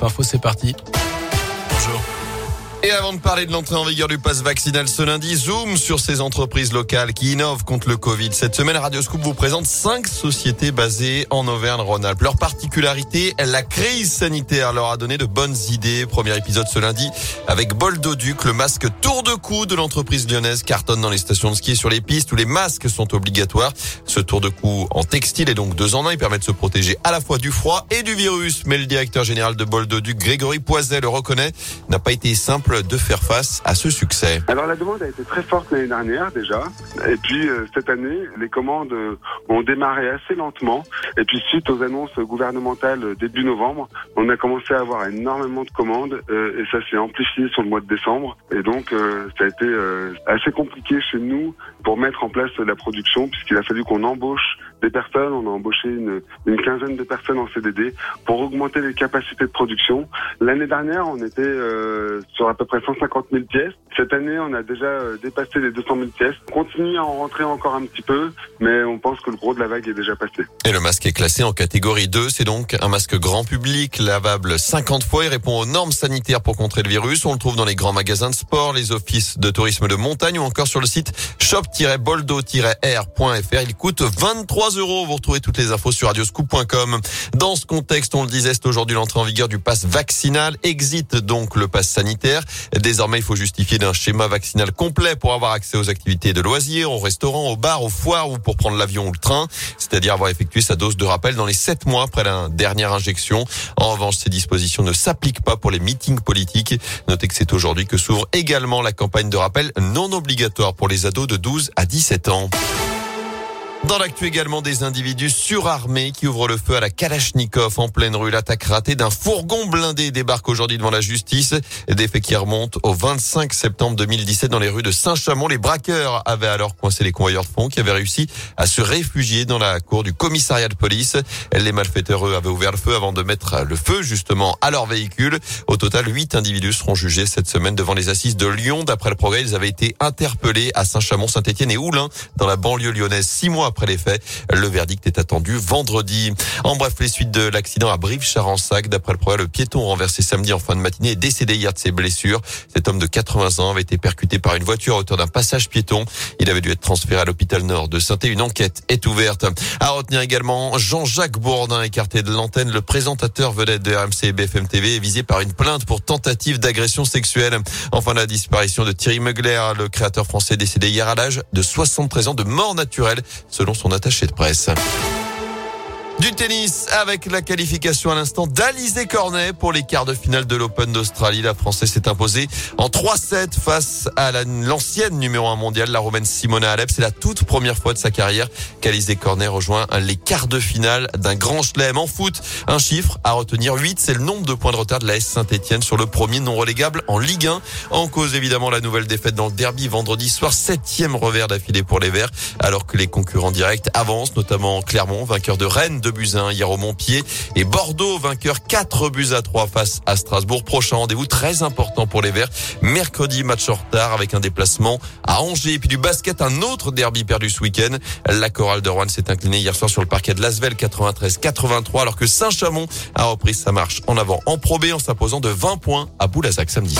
Info, c'est parti. Bonjour. Et avant de parler de l'entrée en vigueur du pass vaccinal ce lundi, zoom sur ces entreprises locales qui innovent contre le Covid. Cette semaine, Radio Scoop vous présente cinq sociétés basées en Auvergne-Rhône-Alpes. Leur particularité, la crise sanitaire leur a donné de bonnes idées. Premier épisode ce lundi avec Boldoduc, le masque tour de cou de l'entreprise lyonnaise cartonne dans les stations de ski et sur les pistes où les masques sont obligatoires. Ce tour de cou en textile est donc deux en un. Il permet de se protéger à la fois du froid et du virus. Mais le directeur général de Boldoduc, Grégory Poiset, le reconnaît, n'a pas été simple de faire face à ce succès Alors la demande a été très forte l'année dernière déjà. Et puis euh, cette année, les commandes euh, ont démarré assez lentement. Et puis suite aux annonces gouvernementales euh, début novembre, on a commencé à avoir énormément de commandes et ça s'est amplifié sur le mois de décembre. Et donc ça a été assez compliqué chez nous pour mettre en place la production puisqu'il a fallu qu'on embauche des personnes. On a embauché une, quinzaine de personnes en CDD pour augmenter les capacités de production. L'année dernière, on était euh, sur à peu près 150 000 pièces. Cette année, on a déjà euh, dépassé les 200 000 pièces. On continue à en rentrer encore un petit peu, mais on pense que le gros de la vague est déjà passé. Et le masque est classé en catégorie 2. C'est donc un masque grand public, lavable 50 fois. Il répond aux normes sanitaires pour contrer le virus. On le trouve dans les grands magasins de sport, les offices de tourisme de montagne ou encore sur le site shop-boldo-r.fr. Il coûte 23 euros. Vous retrouvez toutes les infos sur radioscoop.com. Dans ce contexte, on le disait, c'est aujourd'hui l'entrée en vigueur du pass vaccinal. Exit donc le pass sanitaire. Désormais, il faut justifier d'un schéma vaccinal complet pour avoir accès aux activités de loisirs, au restaurant, au bar, aux foires ou pour prendre l'avion ou le train. C'est-à-dire avoir effectué sa dose de rappel dans les sept mois après la dernière injection. En revanche, ces dispositions ne s'appliquent pas pour les meetings politiques. Notez que c'est aujourd'hui que s'ouvre également la campagne de rappel non obligatoire pour les ados de 12 à 17 ans. Dans l'actu également des individus surarmés qui ouvrent le feu à la Kalachnikov en pleine rue. L'attaque ratée d'un fourgon blindé débarque aujourd'hui devant la justice. Des faits qui remontent au 25 septembre 2017 dans les rues de Saint-Chamond. Les braqueurs avaient alors coincé les convoyeurs de fonds qui avaient réussi à se réfugier dans la cour du commissariat de police. Les malfaiteurs eux avaient ouvert le feu avant de mettre le feu justement à leur véhicule. Au total, huit individus seront jugés cette semaine devant les assises de Lyon. D'après le progrès, ils avaient été interpellés à Saint-Chamond, Saint-Étienne et Oulin dans la banlieue lyonnaise six mois après les faits. Le verdict est attendu vendredi. En bref, les suites de l'accident à Brive-Charensac. D'après le progrès, le piéton renversé samedi en fin de matinée est décédé hier de ses blessures. Cet homme de 80 ans avait été percuté par une voiture à hauteur d'un passage piéton. Il avait dû être transféré à l'hôpital nord de saint Une enquête est ouverte. À retenir également Jean-Jacques Bourdin, écarté de l'antenne. Le présentateur vedette de RMC et BFM TV est visé par une plainte pour tentative d'agression sexuelle. Enfin, la disparition de Thierry Mugler, le créateur français décédé hier à l'âge de 73 ans de mort naturelle, selon son attaché de presse. Du tennis avec la qualification à l'instant d'Alizé Cornet pour les quarts de finale de l'Open d'Australie. La Française s'est imposée en 3-7 face à l'ancienne numéro 1 mondiale, la Romaine Simona Alep. C'est la toute première fois de sa carrière qu'Alizé Cornet rejoint les quarts de finale d'un grand chelem en foot. Un chiffre à retenir 8, c'est le nombre de points de retard de la S Saint-Etienne sur le premier non relégable en Ligue 1. En cause évidemment la nouvelle défaite dans le derby vendredi soir, septième revers d'affilée pour les Verts, alors que les concurrents directs avancent, notamment Clermont, vainqueur de Rennes de buts 1 hier au Montpied et Bordeaux vainqueur 4 buts à 3 face à Strasbourg. Prochain rendez-vous très important pour les Verts. Mercredi, match en retard avec un déplacement à Angers et puis du basket, un autre derby perdu ce week-end. La chorale de Rouen s'est inclinée hier soir sur le parquet de Lasvel 93-83 alors que Saint-Chamond a repris sa marche en avant en probé en s'imposant de 20 points à Boulazac samedi.